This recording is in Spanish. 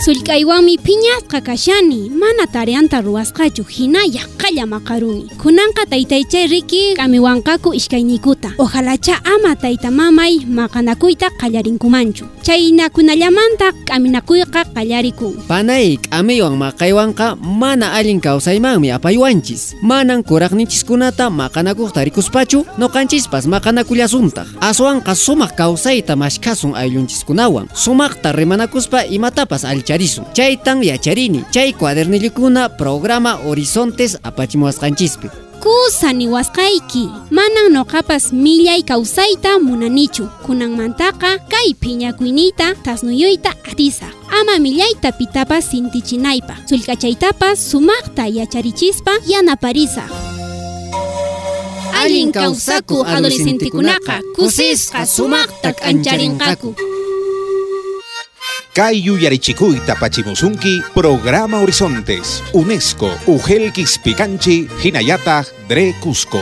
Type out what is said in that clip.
Sullk'aywanmi phiñasqa kashani. Mana tareanta ruwasqachu hina yaqqalla maqaruni. Kunanqa taytaychay riki k'amiwanqaku ishkayniykuta ojalacha ama tayta mamay maqanakuyta qallarinkumanchu. Chaynakunallamanta k'aminakuyqa qallarikun. Panay k'amiwan maqaywanqa mana allin kawsaymanmi apaywanchis. Manan kuraqnichiskunata maqanakuqta rikuspachu noqanchispas maqanakullasuntaq aswanqa sumaq kawsayta mashkhasun ayllunchiskunawan. Sumaqta rimanakuspa imatapas allicharisun chaytan yacharini chay cuadernillukuna programa horizontes apachimuwasqanchispi kusa niwasqayki manan noqapas millay kawsayta munanichu. Kunanmantaqa kay phiñakuyniyta tasnuyuyta atisaq ama millayta pitapas sintichinaypaq sullk'achaytapas sumaqta yacharichispa yanaparisaq allin kawsaku adolescentekunaqa kusisqa sumaqta k'ancharinqaku Kayu Yarichikuyta Pachimusunki, Programa Horizontes, UNESCO, Ujel Quispicanchi, Hinayata, Dre Cusco.